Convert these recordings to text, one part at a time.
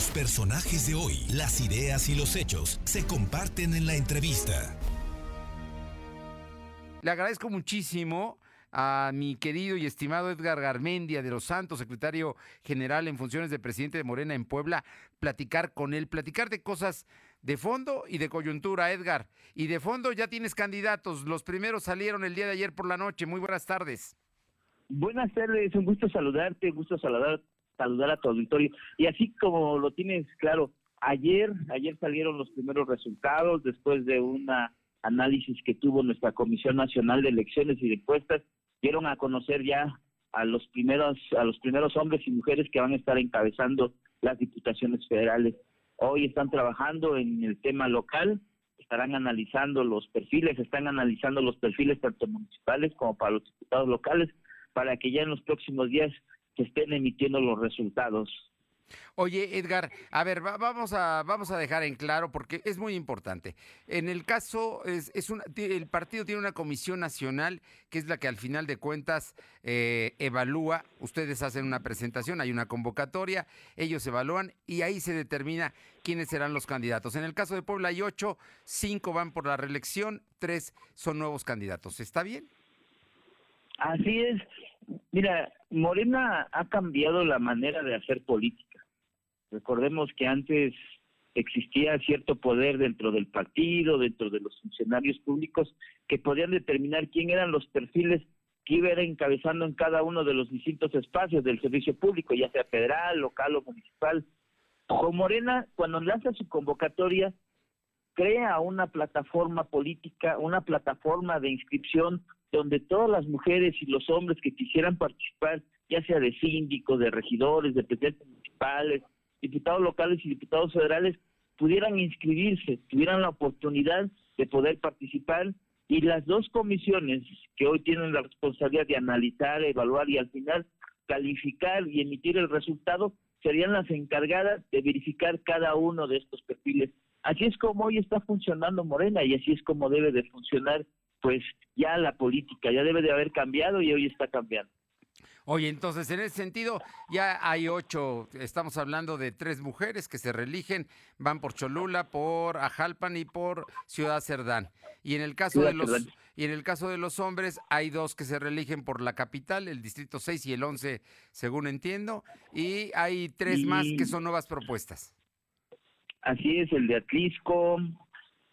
Los personajes de hoy, las ideas y los hechos se comparten en la entrevista. Le agradezco muchísimo a mi querido y estimado Edgar Garmendia de los Santos, secretario general en funciones de presidente de Morena en Puebla, platicar con él, platicar de cosas de fondo y de coyuntura, Edgar. Y de fondo ya tienes candidatos, los primeros salieron el día de ayer por la noche. Muy buenas tardes. Buenas tardes, un gusto saludarte, un gusto saludar, saludar a tu auditorio. Y así como lo tienes claro, ayer, ayer salieron los primeros resultados después de una análisis que tuvo nuestra Comisión Nacional de Elecciones y de Encuestas, dieron a conocer ya a los primeros a los primeros hombres y mujeres que van a estar encabezando las diputaciones federales. Hoy están trabajando en el tema local, estarán analizando los perfiles, están analizando los perfiles tanto municipales como para los diputados locales, para que ya en los próximos días estén emitiendo los resultados. Oye, Edgar, a ver, vamos, a, vamos a dejar en claro porque es muy importante. En el caso, es, es el partido tiene una comisión nacional que es la que al final de cuentas eh, evalúa, ustedes hacen una presentación, hay una convocatoria, ellos evalúan y ahí se determina quiénes serán los candidatos. En el caso de Puebla hay ocho, cinco van por la reelección, tres son nuevos candidatos. ¿Está bien? Así es. Mira, Morena ha cambiado la manera de hacer política Recordemos que antes existía cierto poder dentro del partido, dentro de los funcionarios públicos, que podían determinar quién eran los perfiles que iba encabezando en cada uno de los distintos espacios del servicio público, ya sea federal, local o municipal. Con Morena, cuando lanza su convocatoria, crea una plataforma política, una plataforma de inscripción donde todas las mujeres y los hombres que quisieran participar, ya sea de síndicos, de regidores, de presidentes municipales, diputados locales y diputados federales pudieran inscribirse, tuvieran la oportunidad de poder participar y las dos comisiones que hoy tienen la responsabilidad de analizar, evaluar y al final calificar y emitir el resultado serían las encargadas de verificar cada uno de estos perfiles. Así es como hoy está funcionando Morena y así es como debe de funcionar pues ya la política, ya debe de haber cambiado y hoy está cambiando. Oye, entonces en ese sentido ya hay ocho, estamos hablando de tres mujeres que se reeligen, van por Cholula, por Ajalpan y por Ciudad Cerdán. Y en el caso de los y en el caso de los hombres hay dos que se reeligen por la capital, el distrito 6 y el 11, según entiendo, y hay tres más que son nuevas propuestas. Así es, el de Atlisco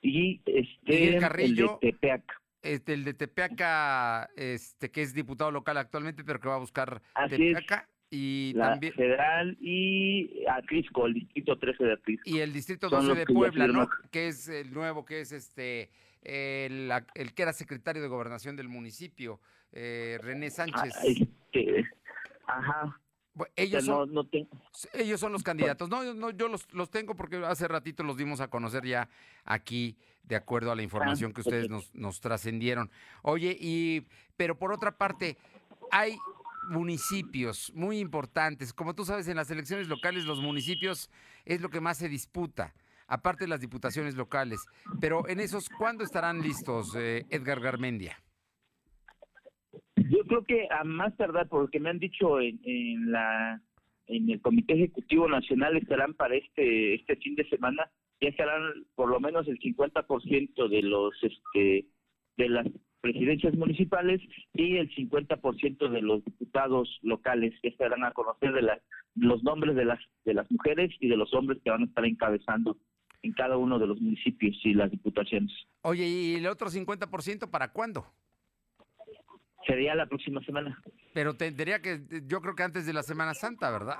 y este el de Tepeac este, el de Tepeaca, este, que es diputado local actualmente, pero que va a buscar Tepeaca. Y también, federal y Atlisco, el distrito 13 de Atlisco. Y el distrito 12 de Puebla, ¿no? Que es el nuevo, que es este, el, que era secretario de gobernación del municipio, eh, René ah, Sánchez. este, ajá ellos, son, ellos son los candidatos. No, no yo los, los tengo porque hace ratito los dimos a conocer ya aquí, de acuerdo a la información que ustedes nos, nos trascendieron. Oye, y pero por otra parte, hay municipios muy importantes. Como tú sabes, en las elecciones locales los municipios es lo que más se disputa, aparte de las diputaciones locales. Pero en esos, ¿cuándo estarán listos, eh, Edgar Garmendia? Creo que a más tardar, porque me han dicho en, en la en el Comité Ejecutivo Nacional estarán para este este fin de semana ya estarán por lo menos el 50% de los este de las presidencias municipales y el 50% de los diputados locales que estarán a conocer de las los nombres de las de las mujeres y de los hombres que van a estar encabezando en cada uno de los municipios y las diputaciones. Oye, ¿y el otro 50% para cuándo? Sería la próxima semana. Pero tendría que, yo creo que antes de la Semana Santa, ¿verdad?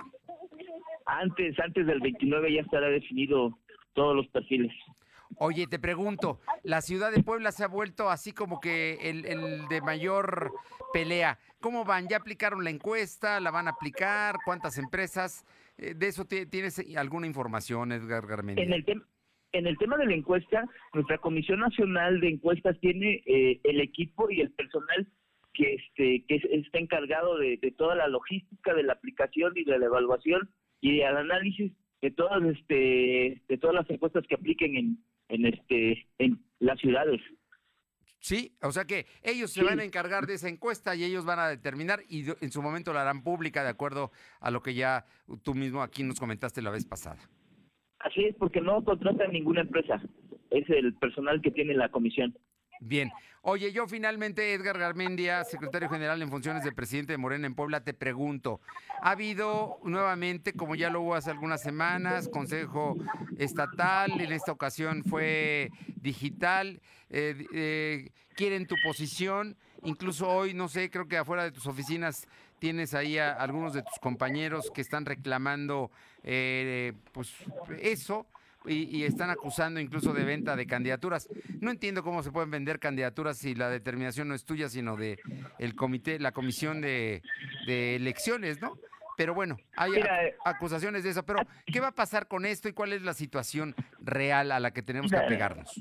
Antes, antes del 29 ya estará definido todos los perfiles. Oye, te pregunto, la ciudad de Puebla se ha vuelto así como que el, de mayor pelea. ¿Cómo van? ¿Ya aplicaron la encuesta? ¿La van a aplicar? ¿Cuántas empresas? Eh, ¿De eso tienes alguna información, Edgar Garmendia? En el, en el tema de la encuesta, nuestra Comisión Nacional de Encuestas tiene eh, el equipo y el personal que este que está encargado de, toda la logística de la aplicación y de la evaluación y del análisis de todas este de todas las encuestas que apliquen en en este en las ciudades Sí, o sea que ellos se van a encargar de esa encuesta y ellos van a determinar y en su momento la harán pública de acuerdo a lo que ya tú mismo aquí nos comentaste la vez pasada. Así es, porque no contratan ninguna empresa, es el personal que tiene la comisión. Bien. Oye, yo finalmente, Edgar Garmendia, secretario general en funciones de presidente de Morena en Puebla, te pregunto, ¿ha habido nuevamente, como ya lo hubo hace algunas semanas, Consejo Estatal, en esta ocasión fue digital, eh, eh, quieren tu posición, incluso hoy, no sé, creo que afuera de tus oficinas tienes ahí a algunos de tus compañeros que están reclamando eh, pues eso y, están acusando incluso de venta de candidaturas. No entiendo cómo se pueden vender candidaturas si la determinación no es tuya, sino de el comité, la comisión de, elecciones, ¿no? Pero bueno, hay eh, acusaciones de eso. Pero, ¿qué va a pasar con esto y cuál es la situación real a la que tenemos que apegarnos?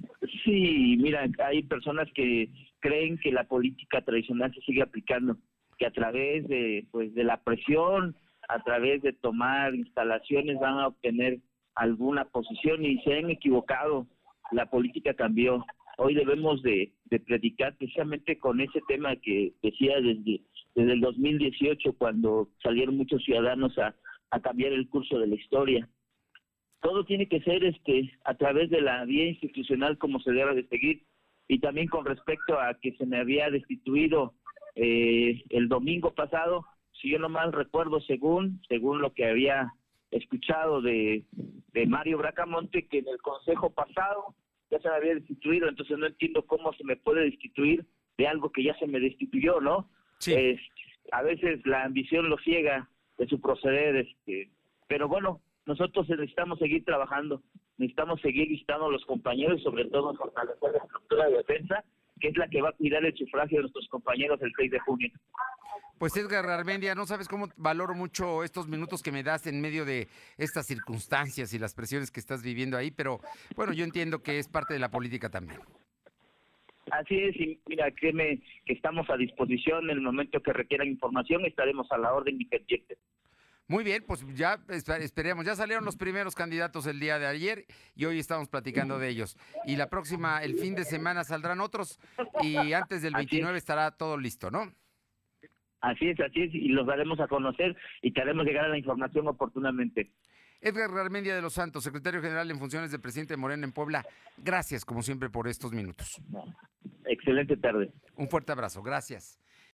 Sí, mira, hay personas que creen que la política tradicional se sigue aplicando, que a través de, pues, de la presión, a través de tomar instalaciones van a obtener alguna posición y se han equivocado. La política cambió. Hoy debemos de, predicar precisamente con ese tema que decía desde, desde el 2018 cuando salieron muchos ciudadanos a, a cambiar el curso de la historia. Todo tiene que ser este a través de la vía institucional como se debe de seguir y también con respecto a que se me había destituido eh, el domingo pasado, si yo no mal recuerdo, según según lo que había escuchado de, de Mario Bracamonte que en el consejo pasado ya se me había destituido, entonces no entiendo cómo se me puede destituir de algo que ya se me destituyó, ¿no? Sí. a veces la ambición lo ciega de su proceder, este, pero bueno, nosotros necesitamos seguir trabajando, necesitamos seguir visitando a los compañeros y sobre todo fortalecer la estructura de defensa, que es la que va a cuidar el sufragio de nuestros compañeros el 6 de junio. Pues Edgar Armendia, no sabes cómo valoro mucho estos minutos que me das en medio de estas circunstancias y las presiones que estás viviendo ahí, pero bueno, yo entiendo que es parte de la política también. Así es, y mira, créeme que estamos a disposición en el momento que requieran información, estaremos a la orden y pendientes. Muy bien, pues ya esperemos. Ya salieron los primeros candidatos el día de ayer y hoy estamos platicando de ellos. Y la próxima, el fin de semana, saldrán otros y antes del 29 estará todo listo, ¿no? Así es, así es, y los daremos a conocer y te haremos llegar a la información oportunamente. Edgar Garmendia de los Santos, secretario general en funciones de presidente de Morena en Puebla, gracias como siempre por estos minutos. Excelente tarde. Un fuerte abrazo, gracias.